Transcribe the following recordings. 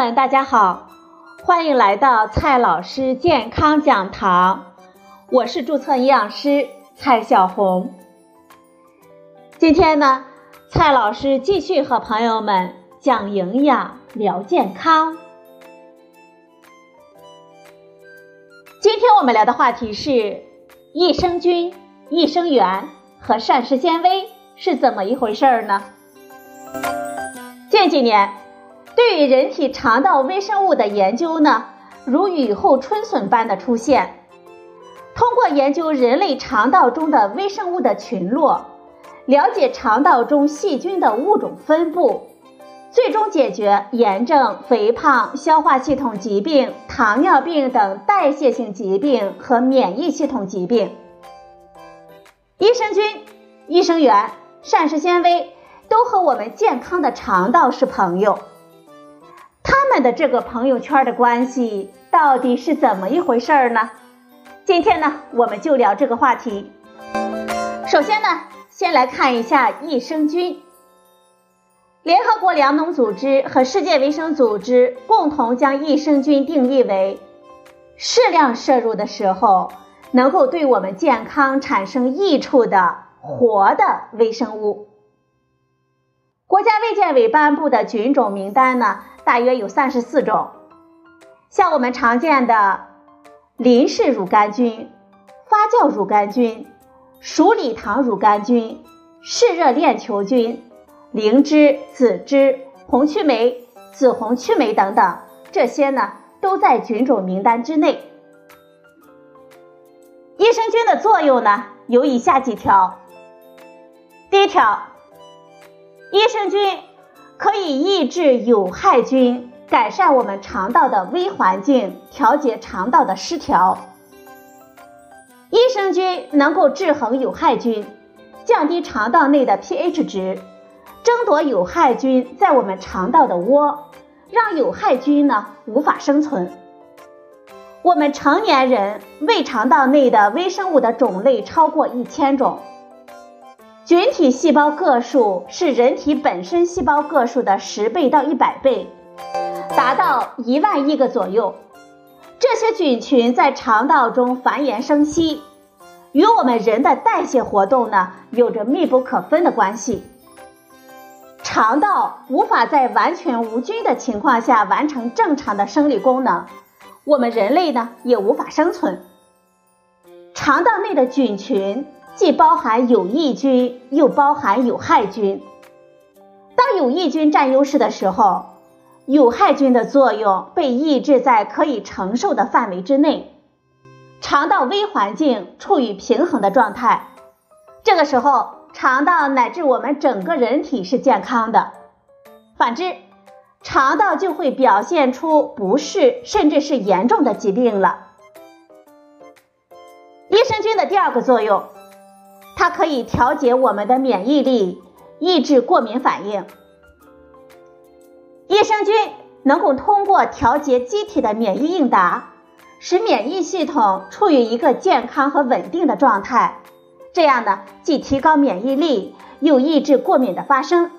们，大家好，欢迎来到蔡老师健康讲堂，我是注册营养师蔡小红。今天呢，蔡老师继续和朋友们讲营养、聊健康。今天我们聊的话题是益生菌、益生元和膳食纤维是怎么一回事儿呢？近几年，对于人体肠道微生物的研究呢，如雨后春笋般的出现。通过研究人类肠道中的微生物的群落，了解肠道中细菌的物种分布。最终解决炎症、肥胖、消化系统疾病、糖尿病等代谢性疾病和免疫系统疾病。益生菌、益生元、膳食纤维都和我们健康的肠道是朋友。们的这个朋友圈的关系到底是怎么一回事呢？今天呢，我们就聊这个话题。首先呢，先来看一下益生菌。联合国粮农组织和世界卫生组织共同将益生菌定义为适量摄入的时候能够对我们健康产生益处的活的微生物。国家卫健委颁布的菌种名单呢，大约有三十四种，像我们常见的林氏乳杆菌、发酵乳杆菌、鼠李糖乳杆菌、嗜热链球菌。灵芝、紫芝、红曲霉、紫红曲霉等等，这些呢都在菌种名单之内。益生菌的作用呢有以下几条。第一条，益生菌可以抑制有害菌，改善我们肠道的微环境，调节肠道的失调。益生菌能够制衡有害菌，降低肠道内的 pH 值。争夺有害菌在我们肠道的窝，让有害菌呢无法生存。我们成年人胃肠道内的微生物的种类超过一千种，菌体细胞个数是人体本身细胞个数的十倍到一百倍，达到一万亿个左右。这些菌群在肠道中繁衍生息，与我们人的代谢活动呢有着密不可分的关系。肠道无法在完全无菌的情况下完成正常的生理功能，我们人类呢也无法生存。肠道内的菌群既包含有益菌，又包含有害菌。当有益菌占优势的时候，有害菌的作用被抑制在可以承受的范围之内，肠道微环境处于平衡的状态。这个时候。肠道乃至我们整个人体是健康的，反之，肠道就会表现出不适甚至是严重的疾病了。益生菌的第二个作用，它可以调节我们的免疫力，抑制过敏反应。益生菌能够通过调节机体的免疫应答，使免疫系统处于一个健康和稳定的状态。这样呢，既提高免疫力，又抑制过敏的发生。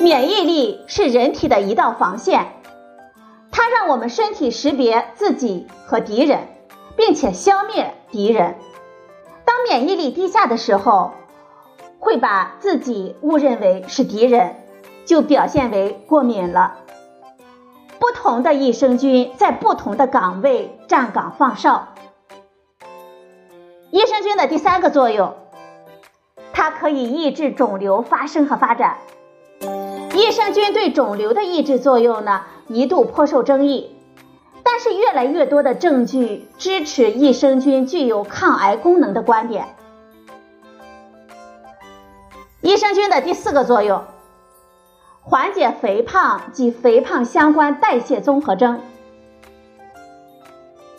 免疫力是人体的一道防线，它让我们身体识别自己和敌人，并且消灭敌人。免疫力低下的时候，会把自己误认为是敌人，就表现为过敏了。不同的益生菌在不同的岗位站岗放哨。益生菌的第三个作用，它可以抑制肿瘤发生和发展。益生菌对肿瘤的抑制作用呢，一度颇受争议，但是越来越多的证据支持益生菌具有抗癌功能的观点。益生菌的第四个作用，缓解肥胖及肥胖相关代谢综合征。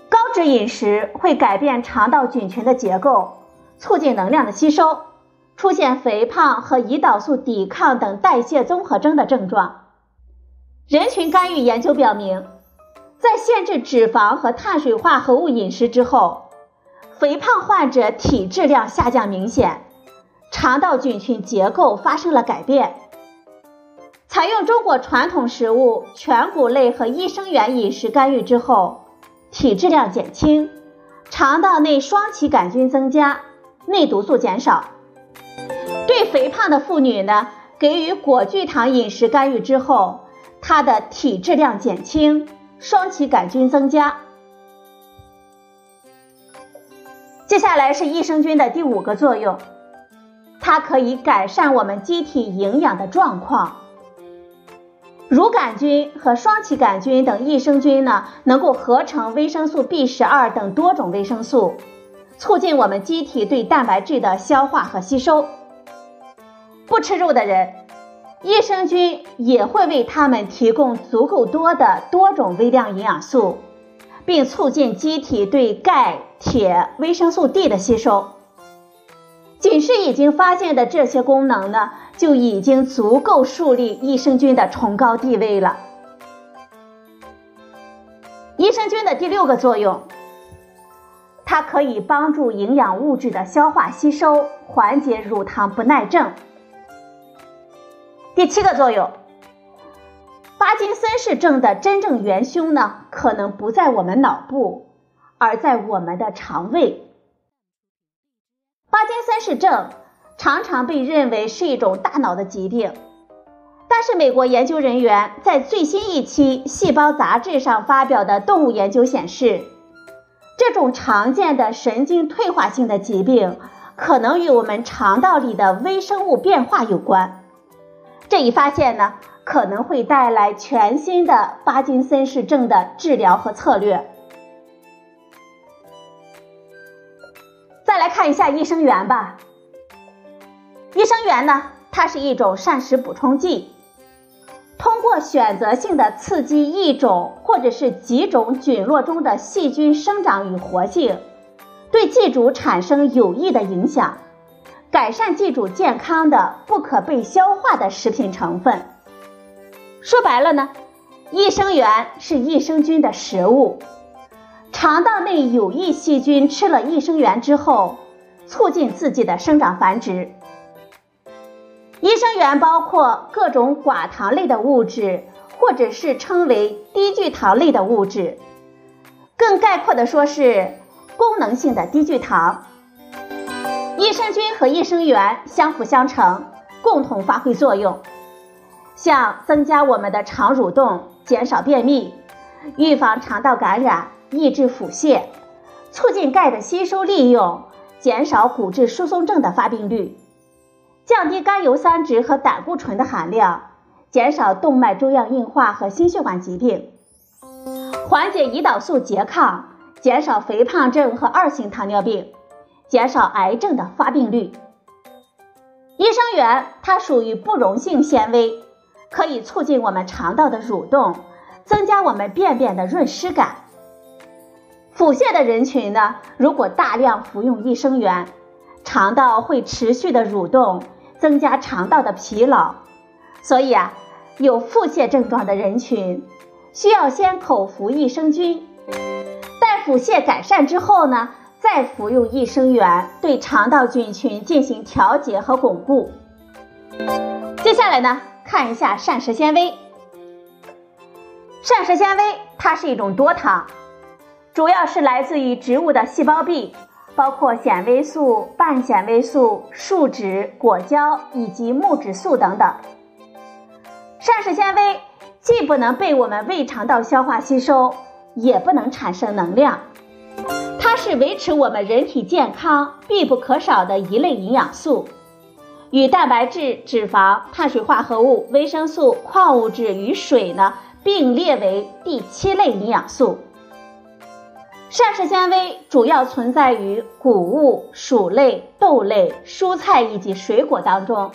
高脂饮食会改变肠道菌群的结构，促进能量的吸收，出现肥胖和胰岛素抵抗等代谢综合征的症状。人群干预研究表明，在限制脂肪和碳水化合物饮食之后，肥胖患者体质量下降明显，肠道菌群结构发生了改变。采用中国传统食物全谷类和益生元饮食干预之后，体质量减轻，肠道内双歧杆菌增加，内毒素减少。对肥胖的妇女呢，给予果聚糖饮食干预之后，她的体质量减轻，双歧杆菌增加。接下来是益生菌的第五个作用，它可以改善我们机体营养的状况。乳杆菌和双歧杆菌等益生菌呢，能够合成维生素 B 十二等多种维生素，促进我们机体对蛋白质的消化和吸收。不吃肉的人，益生菌也会为他们提供足够多的多种微量营养素，并促进机体对钙、铁、维生素 D 的吸收。仅是已经发现的这些功能呢，就已经足够树立益生菌的崇高地位了。益生菌的第六个作用，它可以帮助营养物质的消化吸收，缓解乳糖不耐症。第七个作用，巴金森氏症的真正元凶呢，可能不在我们脑部，而在我们的肠胃。巴金森氏症常常被认为是一种大脑的疾病，但是美国研究人员在最新一期《细胞》杂志上发表的动物研究显示，这种常见的神经退化性的疾病可能与我们肠道里的微生物变化有关。这一发现呢，可能会带来全新的巴金森氏症的治疗和策略。再来看一下益生元吧。益生元呢，它是一种膳食补充剂，通过选择性的刺激一种或者是几种菌落中的细菌生长与活性，对寄主产生有益的影响，改善寄主健康的不可被消化的食品成分。说白了呢，益生元是益生菌的食物。肠道内有益细菌吃了益生元之后，促进自己的生长繁殖。益生元包括各种寡糖类的物质，或者是称为低聚糖类的物质，更概括的说是功能性的低聚糖。益生菌和益生元相辅相成，共同发挥作用，像增加我们的肠蠕动，减少便秘，预防肠道感染。抑制腹泻，促进钙的吸收利用，减少骨质疏松症的发病率，降低甘油三酯和胆固醇的含量，减少动脉粥样硬化和心血管疾病，缓解胰岛素拮抗，减少肥胖症和二型糖尿病，减少癌症的发病率。益生元它属于不溶性纤维，可以促进我们肠道的蠕动，增加我们便便的润湿感。腹泻的人群呢，如果大量服用益生元，肠道会持续的蠕动，增加肠道的疲劳。所以啊，有腹泻症状的人群需要先口服益生菌，待腹泻改善之后呢，再服用益生元，对肠道菌群进行调节和巩固。接下来呢，看一下膳食纤维。膳食纤维它是一种多糖。主要是来自于植物的细胞壁，包括纤维素、半纤维素、树脂、果胶以及木质素等等。膳食纤维既不能被我们胃肠道消化吸收，也不能产生能量，它是维持我们人体健康必不可少的一类营养素，与蛋白质、脂肪、碳水化合物、维生素、矿物质与水呢并列为第七类营养素。膳食纤维主要存在于谷物、薯类、豆类、蔬菜以及水果当中。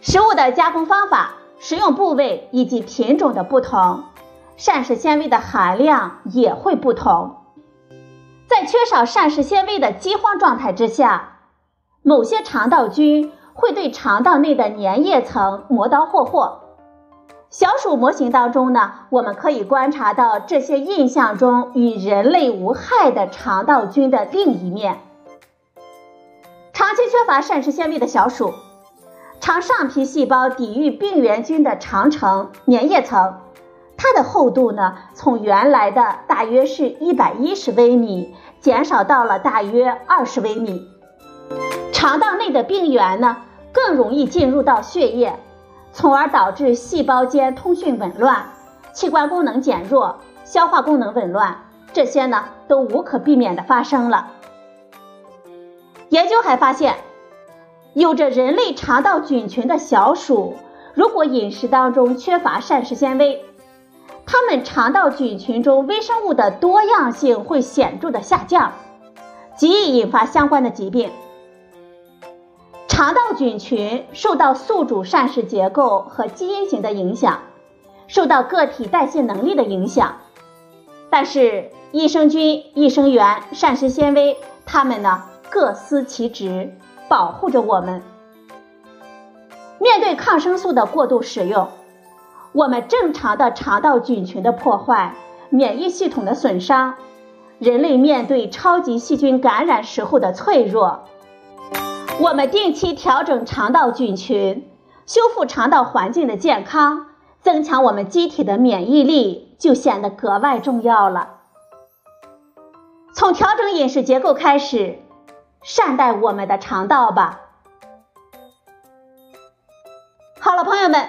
食物的加工方法、食用部位以及品种的不同，膳食纤维的含量也会不同。在缺少膳食纤维的饥荒状态之下，某些肠道菌会对肠道内的粘液层磨刀霍霍。小鼠模型当中呢，我们可以观察到这些印象中与人类无害的肠道菌的另一面。长期缺乏膳食纤维的小鼠，肠上皮细胞抵御病原菌的长城粘液层，它的厚度呢，从原来的大约是一百一十微米，减少到了大约二十微米。肠道内的病原呢，更容易进入到血液，从而导致细胞间通讯紊乱，器官功能减弱，消化功能紊乱，这些呢，都无可避免的发生了。研究还发现。有着人类肠道菌群的小鼠，如果饮食当中缺乏膳食纤维，它们肠道菌群中微生物的多样性会显著的下降，极易引发相关的疾病。肠道菌群受到宿主膳食结构和基因型的影响，受到个体代谢能力的影响，但是益生菌、益生元、膳食纤维，它们呢各司其职。保护着我们。面对抗生素的过度使用，我们正常的肠道菌群的破坏、免疫系统的损伤，人类面对超级细菌感染时候的脆弱，我们定期调整肠道菌群，修复肠道环境的健康，增强我们机体的免疫力，就显得格外重要了。从调整饮食结构开始。善待我们的肠道吧。好了，朋友们，